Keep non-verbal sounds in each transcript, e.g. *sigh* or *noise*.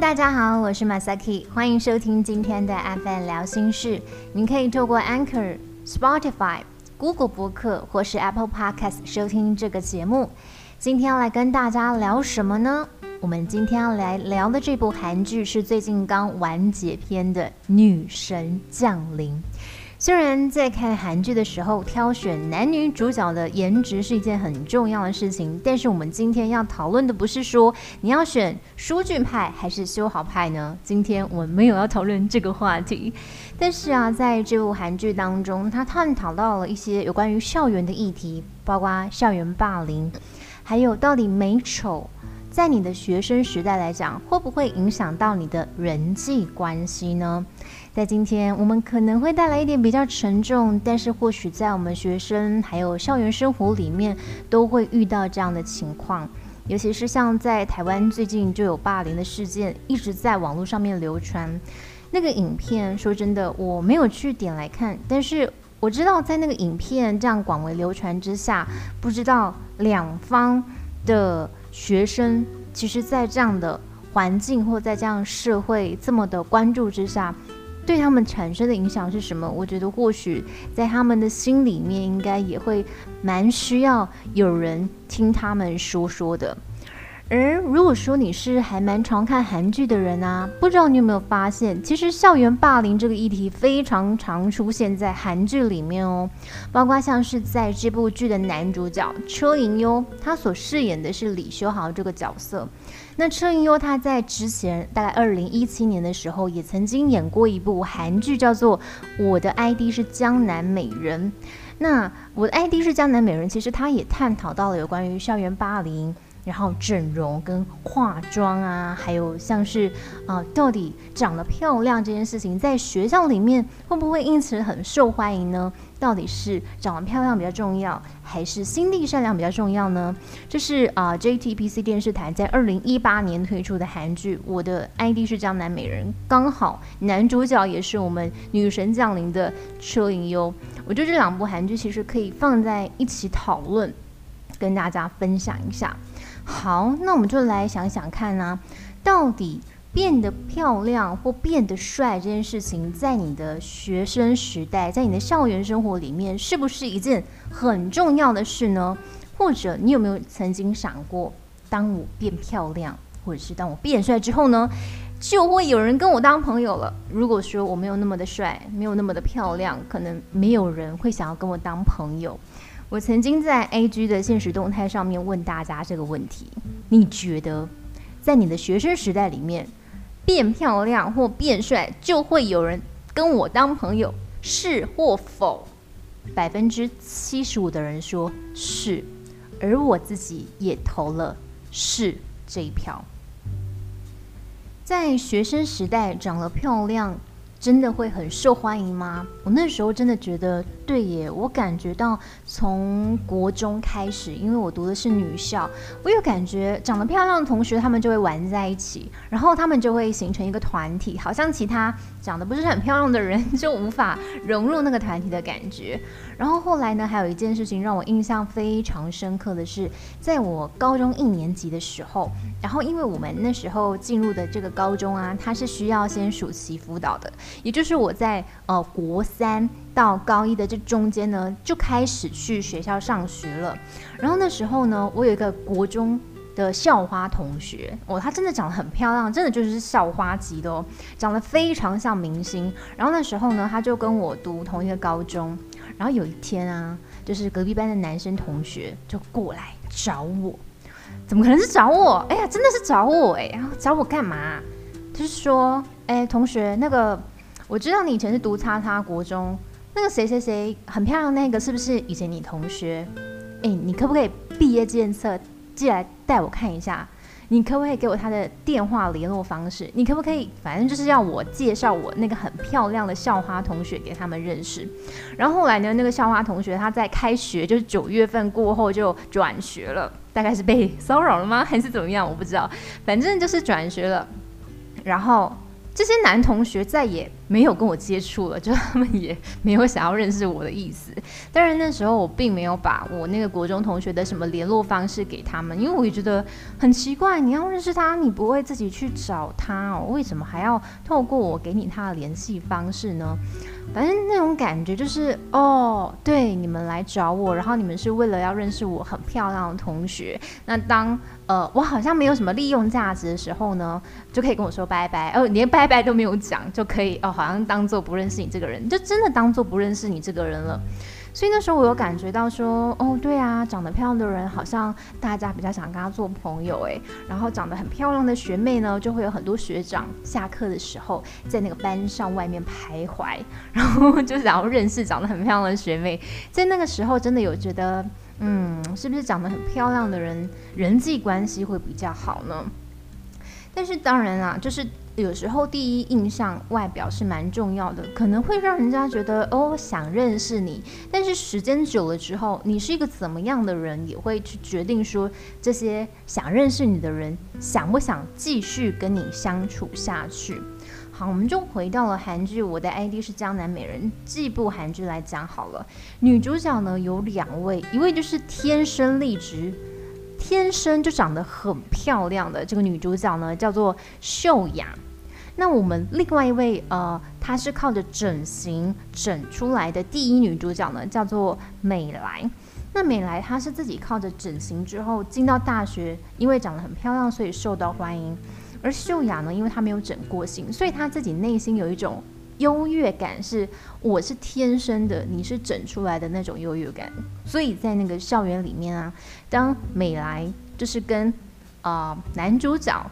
大家好，我是 Masaki，欢迎收听今天的 FM 聊心事。您可以透过 Anchor、Spotify、Google 博客或是 Apple Podcast 收听这个节目。今天要来跟大家聊什么呢？我们今天要来聊的这部韩剧是最近刚完结篇的《女神降临》。虽然在看韩剧的时候，挑选男女主角的颜值是一件很重要的事情，但是我们今天要讨论的不是说你要选舒俊派还是修豪派呢？今天我们没有要讨论这个话题。但是啊，在这部韩剧当中，他探讨到了一些有关于校园的议题，包括校园霸凌，还有到底美丑。在你的学生时代来讲，会不会影响到你的人际关系呢？在今天，我们可能会带来一点比较沉重，但是或许在我们学生还有校园生活里面，都会遇到这样的情况。尤其是像在台湾最近就有霸凌的事件一直在网络上面流传。那个影片，说真的，我没有去点来看，但是我知道在那个影片这样广为流传之下，不知道两方的。学生其实，在这样的环境或在这样社会这么的关注之下，对他们产生的影响是什么？我觉得或许在他们的心里面，应该也会蛮需要有人听他们说说的。而如果说你是还蛮常看韩剧的人啊，不知道你有没有发现，其实校园霸凌这个议题非常常出现在韩剧里面哦。包括像是在这部剧的男主角车银优，他所饰演的是李修豪这个角色。那车银优他在之前大概二零一七年的时候，也曾经演过一部韩剧，叫做《我的 ID 是江南美人》。那《我的 ID 是江南美人》，其实他也探讨到了有关于校园霸凌。然后整容跟化妆啊，还有像是啊，到底长得漂亮这件事情，在学校里面会不会因此很受欢迎呢？到底是长得漂亮比较重要，还是心地善良比较重要呢？这是啊，JTBC 电视台在二零一八年推出的韩剧《我的 ID 是江南美人》，刚好男主角也是我们女神降临的车银优。我觉得这两部韩剧其实可以放在一起讨论，跟大家分享一下。好，那我们就来想想看呢，到底变得漂亮或变得帅这件事情，在你的学生时代，在你的校园生活里面，是不是一件很重要的事呢？或者你有没有曾经想过，当我变漂亮，或者是当我变帅之后呢，就会有人跟我当朋友了？如果说我没有那么的帅，没有那么的漂亮，可能没有人会想要跟我当朋友。我曾经在 A G 的现实动态上面问大家这个问题：你觉得在你的学生时代里面，变漂亮或变帅就会有人跟我当朋友，是或否？百分之七十五的人说是，而我自己也投了是这一票。在学生时代长得漂亮。真的会很受欢迎吗？我那时候真的觉得对耶，我感觉到从国中开始，因为我读的是女校，我有感觉长得漂亮的同学他们就会玩在一起，然后他们就会形成一个团体，好像其他长得不是很漂亮的人 *laughs* 就无法融入那个团体的感觉。然后后来呢，还有一件事情让我印象非常深刻的是，在我高中一年级的时候，然后因为我们那时候进入的这个高中啊，它是需要先暑期辅导的。也就是我在呃国三到高一的这中间呢，就开始去学校上学了。然后那时候呢，我有一个国中的校花同学，哦，她真的长得很漂亮，真的就是校花级的哦，长得非常像明星。然后那时候呢，她就跟我读同一个高中。然后有一天啊，就是隔壁班的男生同学就过来找我，怎么可能是找我？哎呀，真的是找我哎！然后找我干嘛？就是说，哎，同学，那个。我知道你以前是读叉叉国中，那个谁谁谁很漂亮，那个是不是以前你同学？哎，你可不可以毕业纪念册寄来带我看一下？你可不可以给我他的电话联络方式？你可不可以，反正就是要我介绍我那个很漂亮的校花同学给他们认识。然后后来呢，那个校花同学他在开学，就是九月份过后就转学了，大概是被骚扰了吗？还是怎么样？我不知道，反正就是转学了。然后这些男同学再也。没有跟我接触了，就他们也没有想要认识我的意思。当然那时候我并没有把我那个国中同学的什么联络方式给他们，因为我也觉得很奇怪，你要认识他，你不会自己去找他哦，为什么还要透过我给你他的联系方式呢？反正那种感觉就是，哦，对，你们来找我，然后你们是为了要认识我很漂亮的同学。那当呃我好像没有什么利用价值的时候呢，就可以跟我说拜拜，哦，连拜拜都没有讲，就可以哦，好好像当做不认识你这个人，就真的当做不认识你这个人了。所以那时候我有感觉到说，哦，对啊，长得漂亮的人好像大家比较想跟他做朋友诶。然后长得很漂亮的学妹呢，就会有很多学长下课的时候在那个班上外面徘徊，然后就想要认识长得很漂亮的学妹。在那个时候，真的有觉得，嗯，是不是长得很漂亮的人人际关系会比较好呢？但是当然啦，就是。有时候第一印象外表是蛮重要的，可能会让人家觉得哦想认识你。但是时间久了之后，你是一个怎么样的人，也会去决定说这些想认识你的人想不想继续跟你相处下去。好，我们就回到了韩剧，我的 ID 是江南美人这部韩剧来讲好了。女主角呢有两位，一位就是天生丽质。天生就长得很漂亮的这个女主角呢，叫做秀雅。那我们另外一位呃，她是靠着整形整出来的第一女主角呢，叫做美莱。那美莱她是自己靠着整形之后进到大学，因为长得很漂亮，所以受到欢迎。而秀雅呢，因为她没有整过形，所以她自己内心有一种。优越感是我是天生的，你是整出来的那种优越感。所以在那个校园里面啊，当美来就是跟啊男主角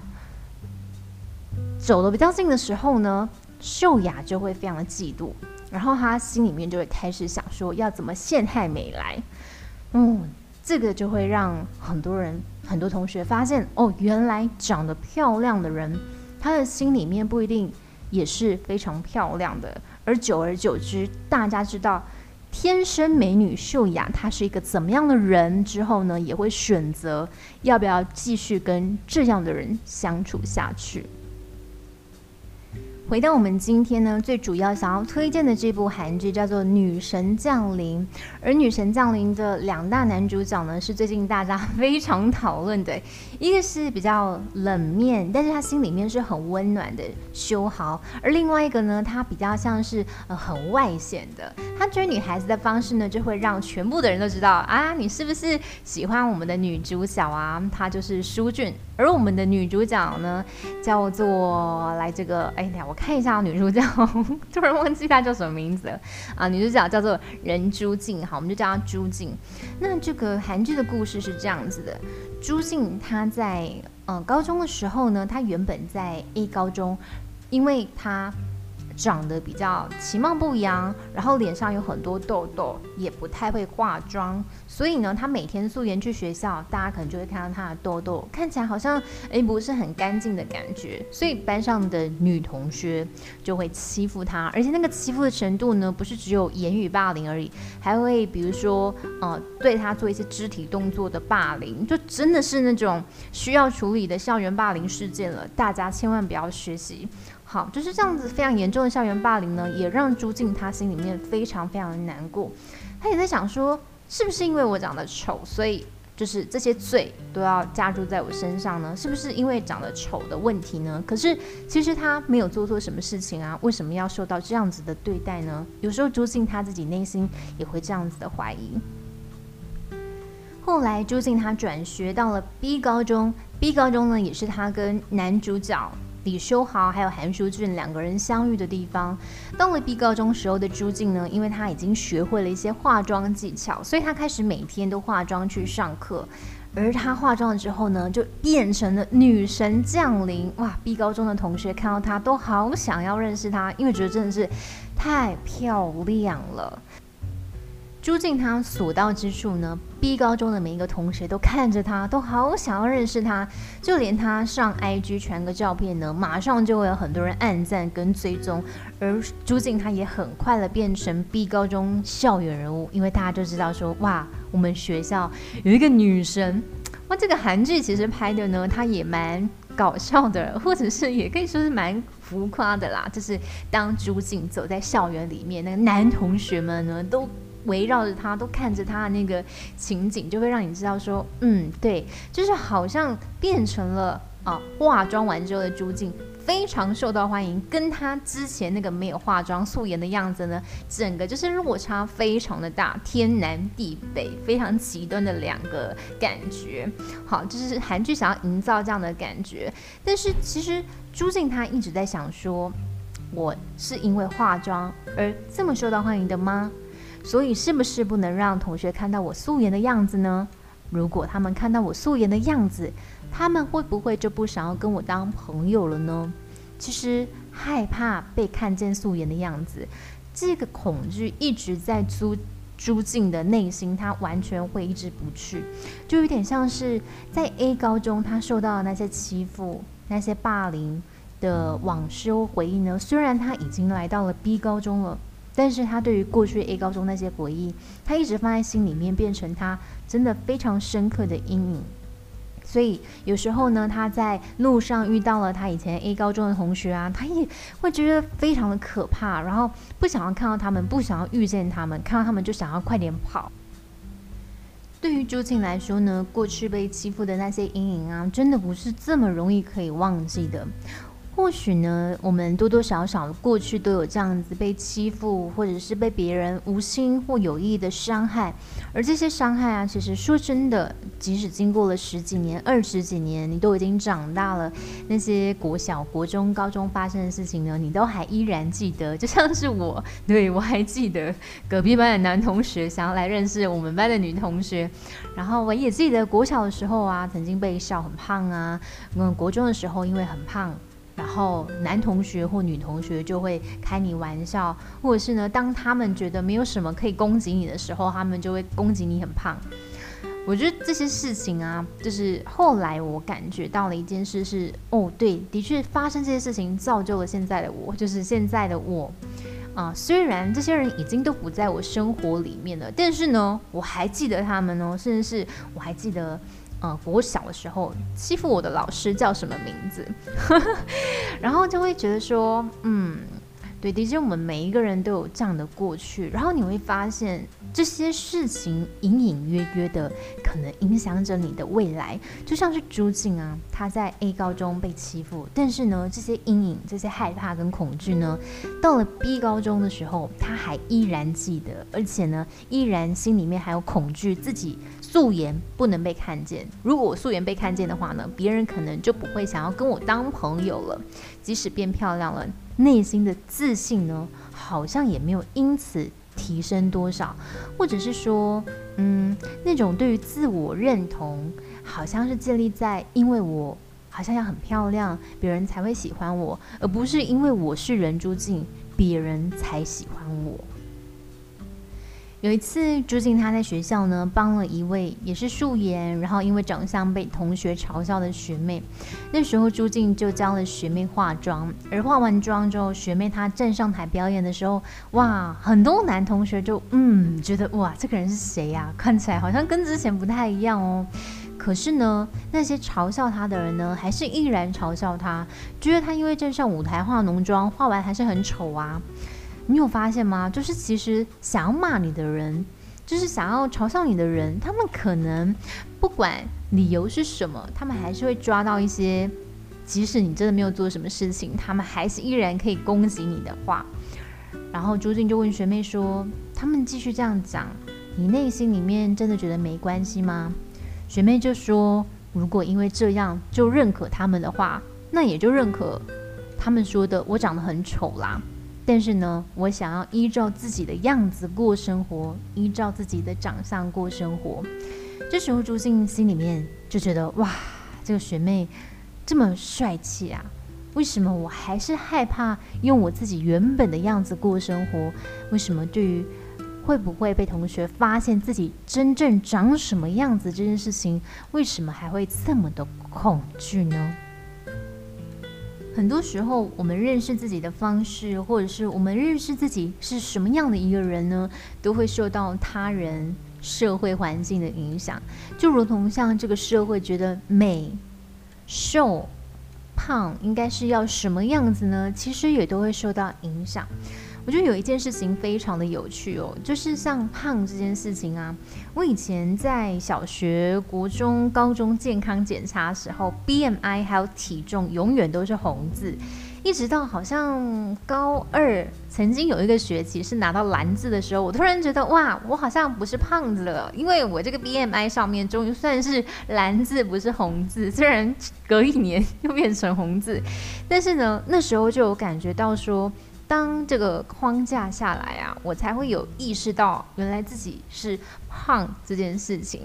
走的比较近的时候呢，秀雅就会非常的嫉妒，然后他心里面就会开始想说要怎么陷害美来。嗯，这个就会让很多人很多同学发现哦，原来长得漂亮的人，他的心里面不一定。也是非常漂亮的，而久而久之，大家知道天生美女秀雅她是一个怎么样的人之后呢，也会选择要不要继续跟这样的人相处下去。回到我们今天呢，最主要想要推荐的这部韩剧叫做《女神降临》，而《女神降临》的两大男主角呢，是最近大家非常讨论的，一个是比较冷面，但是他心里面是很温暖的修豪，而另外一个呢，他比较像是呃很外显的，他追女孩子的方式呢，就会让全部的人都知道啊，你是不是喜欢我们的女主角啊？她就是舒俊。而我们的女主角呢，叫做来这个，哎呀，我看看一下女主角，*laughs* 突然忘记她叫什么名字了啊！女主角叫做任朱静，好，我们就叫她朱静。那这个韩剧的故事是这样子的：朱静她在嗯高中的时候呢，她原本在 A 高中，因为她。长得比较其貌不扬，然后脸上有很多痘痘，也不太会化妆，所以呢，他每天素颜去学校，大家可能就会看到他的痘痘，看起来好像诶不是很干净的感觉，所以班上的女同学就会欺负他，而且那个欺负的程度呢，不是只有言语霸凌而已，还会比如说呃对他做一些肢体动作的霸凌，就真的是那种需要处理的校园霸凌事件了，大家千万不要学习。好，就是这样子非常严重的校园霸凌呢，也让朱静她心里面非常非常的难过。她也在想说，是不是因为我长得丑，所以就是这些罪都要加注在我身上呢？是不是因为长得丑的问题呢？可是其实她没有做错什么事情啊，为什么要受到这样子的对待呢？有时候朱静她自己内心也会这样子的怀疑。后来朱静她转学到了 B 高中，B 高中呢也是她跟男主角。李修豪还有韩淑俊两个人相遇的地方。到了 B 高中时候的朱静呢，因为她已经学会了一些化妆技巧，所以她开始每天都化妆去上课。而她化妆了之后呢，就变成了女神降临。哇！B 高中的同学看到她都好想要认识她，因为觉得真的是太漂亮了。朱静她所到之处呢，B 高中的每一个同学都看着她，都好想要认识她，就连她上 IG 传个照片呢，马上就会有很多人按赞跟追踪。而朱静她也很快的变成 B 高中校园人物，因为大家就知道说，哇，我们学校有一个女神。哇，这个韩剧其实拍的呢，它也蛮搞笑的，或者是也可以说是蛮浮夸的啦。就是当朱静走在校园里面，那个男同学们呢都围绕着他，都看着他的那个情景，就会让你知道说，嗯，对，就是好像变成了啊，化妆完之后的朱静。非常受到欢迎，跟他之前那个没有化妆素颜的样子呢，整个就是落差非常的大，天南地北，非常极端的两个感觉。好，就是韩剧想要营造这样的感觉，但是其实朱静她一直在想说，我是因为化妆而这么受到欢迎的吗？所以是不是不能让同学看到我素颜的样子呢？如果他们看到我素颜的样子，他们会不会就不想要跟我当朋友了呢？其实害怕被看见素颜的样子，这个恐惧一直在朱朱静的内心，他完全挥之不去，就有点像是在 A 高中他受到的那些欺负、那些霸凌的往事回忆呢。虽然他已经来到了 B 高中了，但是他对于过去 A 高中那些回忆，他一直放在心里面，变成他真的非常深刻的阴影。所以有时候呢，他在路上遇到了他以前 A 高中的同学啊，他也会觉得非常的可怕，然后不想要看到他们，不想要遇见他们，看到他们就想要快点跑。对于朱静来说呢，过去被欺负的那些阴影啊，真的不是这么容易可以忘记的。或许呢，我们多多少少过去都有这样子被欺负，或者是被别人无心或有意的伤害。而这些伤害啊，其实说真的，即使经过了十几年、*laughs* 二十几年，你都已经长大了，那些国小、国中、高中发生的事情呢，你都还依然记得。就像是我，对我还记得隔壁班的男同学想要来认识我们班的女同学，然后我也记得国小的时候啊，曾经被笑很胖啊，嗯，国中的时候因为很胖。然后男同学或女同学就会开你玩笑，或者是呢，当他们觉得没有什么可以攻击你的时候，他们就会攻击你很胖。我觉得这些事情啊，就是后来我感觉到了一件事是，哦，对，的确发生这些事情造就了现在的我，就是现在的我啊。虽然这些人已经都不在我生活里面了，但是呢，我还记得他们哦，甚至是我还记得。呃，我小的时候欺负我的老师叫什么名字？*laughs* 然后就会觉得说，嗯。对，的确，我们每一个人都有这样的过去，然后你会发现这些事情隐隐约约的可能影响着你的未来。就像是朱静啊，他在 A 高中被欺负，但是呢，这些阴影、这些害怕跟恐惧呢，到了 B 高中的时候，他还依然记得，而且呢，依然心里面还有恐惧，自己素颜不能被看见。如果我素颜被看见的话呢，别人可能就不会想要跟我当朋友了，即使变漂亮了。内心的自信呢，好像也没有因此提升多少，或者是说，嗯，那种对于自我认同，好像是建立在因为我好像要很漂亮，别人才会喜欢我，而不是因为我是人诸境，别人才喜欢我。有一次，朱静她在学校呢帮了一位也是素颜，然后因为长相被同学嘲笑的学妹。那时候朱静就教了学妹化妆，而化完妆之后，学妹她站上台表演的时候，哇，很多男同学就嗯觉得哇，这个人是谁呀？看起来好像跟之前不太一样哦。可是呢，那些嘲笑她的人呢，还是依然嘲笑她，觉得她因为站上舞台化浓妆，化完还是很丑啊。你有发现吗？就是其实想骂你的人，就是想要嘲笑你的人，他们可能不管理由是什么，他们还是会抓到一些，即使你真的没有做什么事情，他们还是依然可以攻击你的话。然后朱静就问学妹说：“他们继续这样讲，你内心里面真的觉得没关系吗？”学妹就说：“如果因为这样就认可他们的话，那也就认可他们说的我长得很丑啦。”但是呢，我想要依照自己的样子过生活，依照自己的长相过生活。这时候朱静心里面就觉得，哇，这个学妹这么帅气啊！为什么我还是害怕用我自己原本的样子过生活？为什么对于会不会被同学发现自己真正长什么样子这件事情，为什么还会这么的恐惧呢？很多时候，我们认识自己的方式，或者是我们认识自己是什么样的一个人呢，都会受到他人、社会环境的影响。就如同像这个社会觉得美、瘦、胖应该是要什么样子呢？其实也都会受到影响。我觉得有一件事情非常的有趣哦，就是像胖这件事情啊。我以前在小学、国中、高中健康检查时候，BMI 还有体重永远都是红字，一直到好像高二，曾经有一个学期是拿到蓝字的时候，我突然觉得哇，我好像不是胖子了，因为我这个 BMI 上面终于算是蓝字，不是红字。虽然隔一年 *laughs* 又变成红字，但是呢，那时候就有感觉到说。当这个框架下来啊，我才会有意识到原来自己是胖这件事情。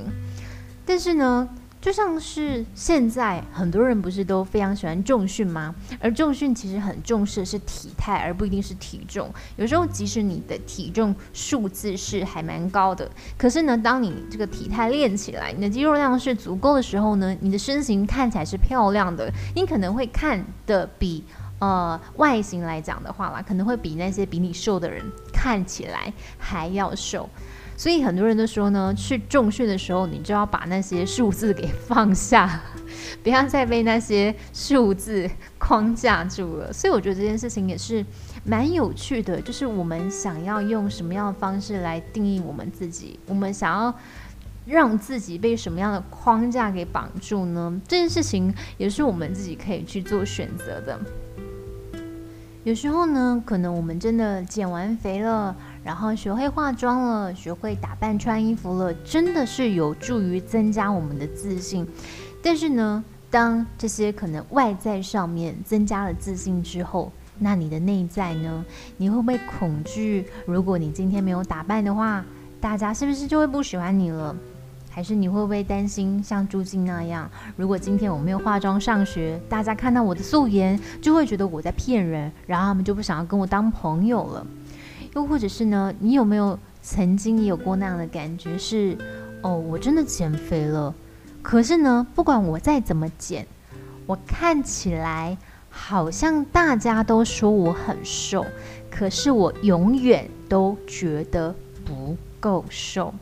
但是呢，就像是现在很多人不是都非常喜欢重训吗？而重训其实很重视的是体态，而不一定是体重。有时候即使你的体重数字是还蛮高的，可是呢，当你这个体态练起来，你的肌肉量是足够的时候呢，你的身形看起来是漂亮的，你可能会看的比。呃，外形来讲的话啦，可能会比那些比你瘦的人看起来还要瘦，所以很多人都说呢，去重训的时候，你就要把那些数字给放下，*laughs* 不要再被那些数字框架住了。所以我觉得这件事情也是蛮有趣的，就是我们想要用什么样的方式来定义我们自己，我们想要让自己被什么样的框架给绑住呢？这件事情也是我们自己可以去做选择的。有时候呢，可能我们真的减完肥了，然后学会化妆了，学会打扮穿衣服了，真的是有助于增加我们的自信。但是呢，当这些可能外在上面增加了自信之后，那你的内在呢？你会不会恐惧？如果你今天没有打扮的话，大家是不是就会不喜欢你了？还是你会不会担心像朱静那样？如果今天我没有化妆上学，大家看到我的素颜就会觉得我在骗人，然后他们就不想要跟我当朋友了。又或者是呢？你有没有曾经也有过那样的感觉？是哦，我真的减肥了，可是呢，不管我再怎么减，我看起来好像大家都说我很瘦，可是我永远都觉得不够瘦。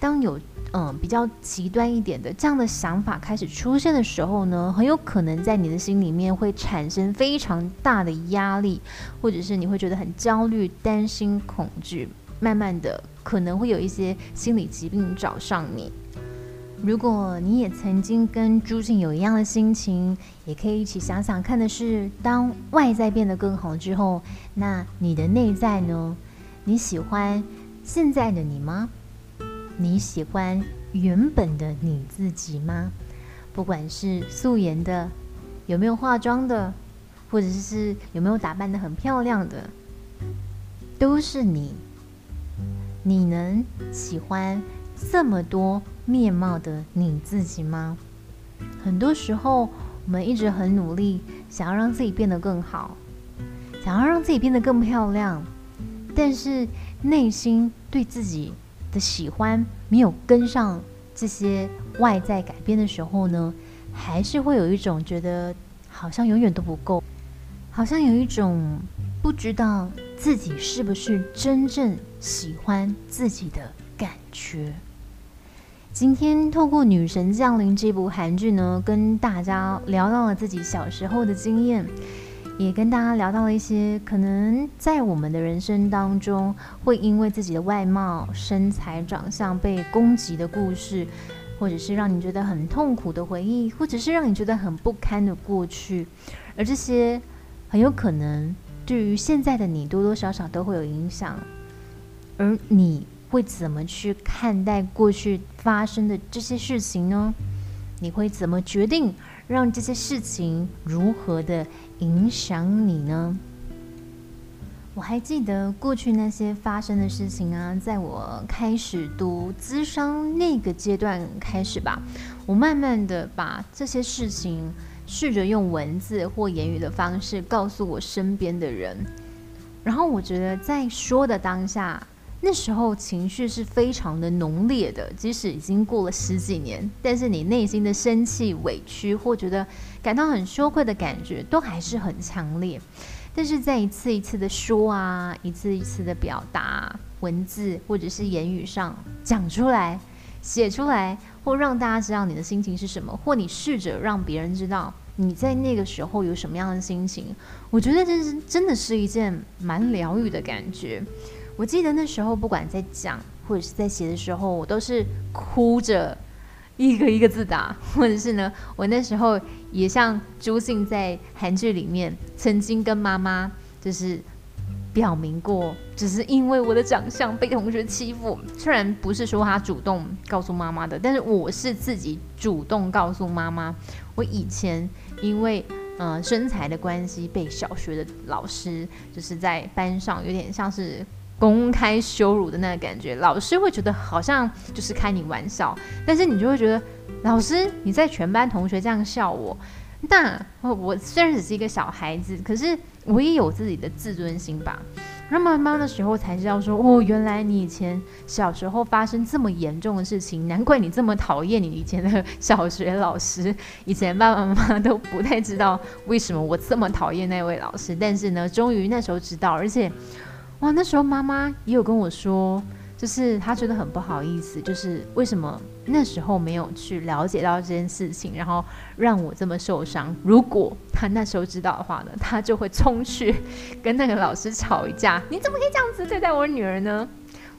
当有嗯，比较极端一点的这样的想法开始出现的时候呢，很有可能在你的心里面会产生非常大的压力，或者是你会觉得很焦虑、担心、恐惧，慢慢的可能会有一些心理疾病找上你。如果你也曾经跟朱静有一样的心情，也可以一起想想看的是，当外在变得更好之后，那你的内在呢？你喜欢现在的你吗？你喜欢原本的你自己吗？不管是素颜的，有没有化妆的，或者是有没有打扮的很漂亮的，都是你。你能喜欢这么多面貌的你自己吗？很多时候，我们一直很努力，想要让自己变得更好，想要让自己变得更漂亮，但是内心对自己。的喜欢没有跟上这些外在改变的时候呢，还是会有一种觉得好像永远都不够，好像有一种不知道自己是不是真正喜欢自己的感觉。今天透过《女神降临》这部韩剧呢，跟大家聊到了自己小时候的经验。也跟大家聊到了一些可能在我们的人生当中，会因为自己的外貌、身材、长相被攻击的故事，或者是让你觉得很痛苦的回忆，或者是让你觉得很不堪的过去，而这些很有可能对于现在的你多多少少都会有影响。而你会怎么去看待过去发生的这些事情呢？你会怎么决定？让这些事情如何的影响你呢？我还记得过去那些发生的事情啊，在我开始读资商那个阶段开始吧，我慢慢的把这些事情试着用文字或言语的方式告诉我身边的人，然后我觉得在说的当下。那时候情绪是非常的浓烈的，即使已经过了十几年，但是你内心的生气、委屈或觉得感到很羞愧的感觉都还是很强烈。但是在一次一次的说啊，一次一次的表达文字或者是言语上讲出来、写出来，或让大家知道你的心情是什么，或你试着让别人知道你在那个时候有什么样的心情？我觉得这是真的是一件蛮疗愈的感觉。我记得那时候不管在讲或者是在写的时候，我都是哭着一个一个字打，或者是呢，我那时候也像朱信在韩剧里面曾经跟妈妈就是。表明过，只是因为我的长相被同学欺负。虽然不是说他主动告诉妈妈的，但是我是自己主动告诉妈妈，我以前因为呃身材的关系被小学的老师就是在班上有点像是公开羞辱的那个感觉。老师会觉得好像就是开你玩笑，但是你就会觉得老师你在全班同学这样笑我。那我虽然只是一个小孩子，可是我也有自己的自尊心吧。然后慢慢的时候才知道说，哦，原来你以前小时候发生这么严重的事情，难怪你这么讨厌你以前的小学老师。以前爸爸妈妈都不太知道为什么我这么讨厌那位老师，但是呢，终于那时候知道，而且，哇，那时候妈妈也有跟我说。就是她觉得很不好意思，就是为什么那时候没有去了解到这件事情，然后让我这么受伤。如果她那时候知道的话呢，她就会冲去跟那个老师吵一架。*laughs* 你怎么可以这样子对待我女儿呢？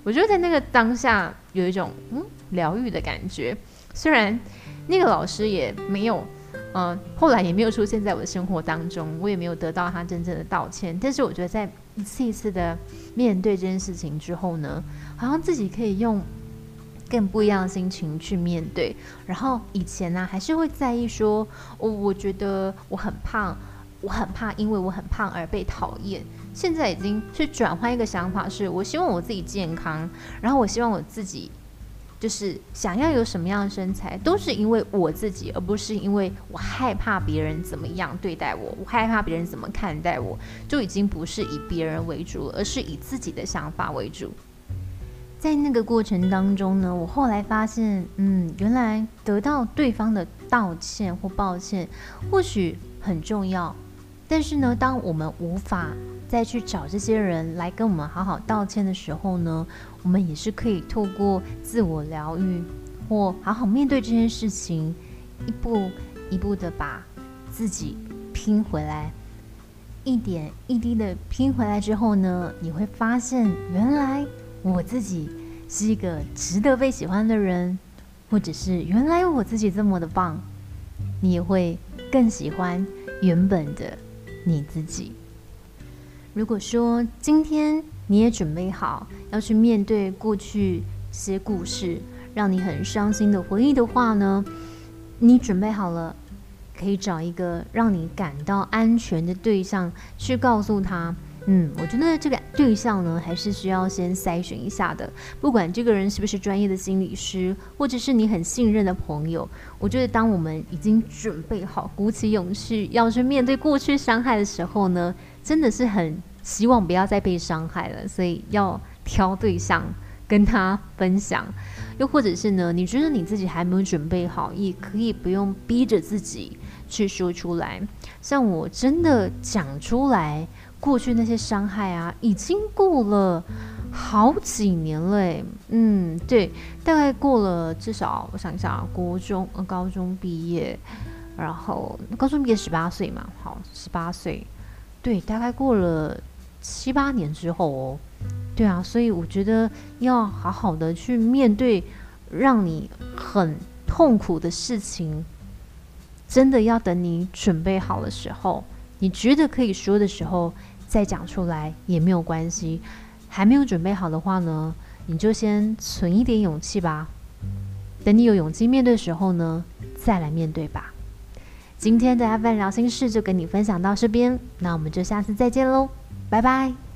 我觉得在那个当下有一种嗯疗愈的感觉，虽然那个老师也没有。嗯，后来也没有出现在我的生活当中，我也没有得到他真正的道歉。但是我觉得，在一次一次的面对这件事情之后呢，好像自己可以用更不一样的心情去面对。然后以前呢，还是会在意说，我我觉得我很胖，我很怕因为我很胖而被讨厌。现在已经去转换一个想法，是我希望我自己健康，然后我希望我自己。就是想要有什么样的身材，都是因为我自己，而不是因为我害怕别人怎么样对待我，我害怕别人怎么看待我，就已经不是以别人为主，而是以自己的想法为主。在那个过程当中呢，我后来发现，嗯，原来得到对方的道歉或抱歉，或许很重要。但是呢，当我们无法再去找这些人来跟我们好好道歉的时候呢，我们也是可以透过自我疗愈或好好面对这件事情，一步一步的把自己拼回来，一点一滴的拼回来之后呢，你会发现原来我自己是一个值得被喜欢的人，或者是原来我自己这么的棒，你也会更喜欢原本的。你自己，如果说今天你也准备好要去面对过去些故事，让你很伤心的回忆的话呢，你准备好了，可以找一个让你感到安全的对象去告诉他。嗯，我觉得这个对象呢，还是需要先筛选一下的。不管这个人是不是专业的心理师，或者是你很信任的朋友，我觉得当我们已经准备好、鼓起勇气要去面对过去伤害的时候呢，真的是很希望不要再被伤害了。所以要挑对象跟他分享，又或者是呢，你觉得你自己还没有准备好，也可以不用逼着自己去说出来。像我真的讲出来。过去那些伤害啊，已经过了好几年嘞，嗯，对，大概过了至少我想一下，国中、高中毕业，然后高中毕业十八岁嘛，好，十八岁，对，大概过了七八年之后哦，对啊，所以我觉得要好好的去面对让你很痛苦的事情，真的要等你准备好的时候，你觉得可以说的时候。再讲出来也没有关系，还没有准备好的话呢，你就先存一点勇气吧。等你有勇气面对的时候呢，再来面对吧。今天的阿范聊心事就跟你分享到这边，那我们就下次再见喽，拜拜。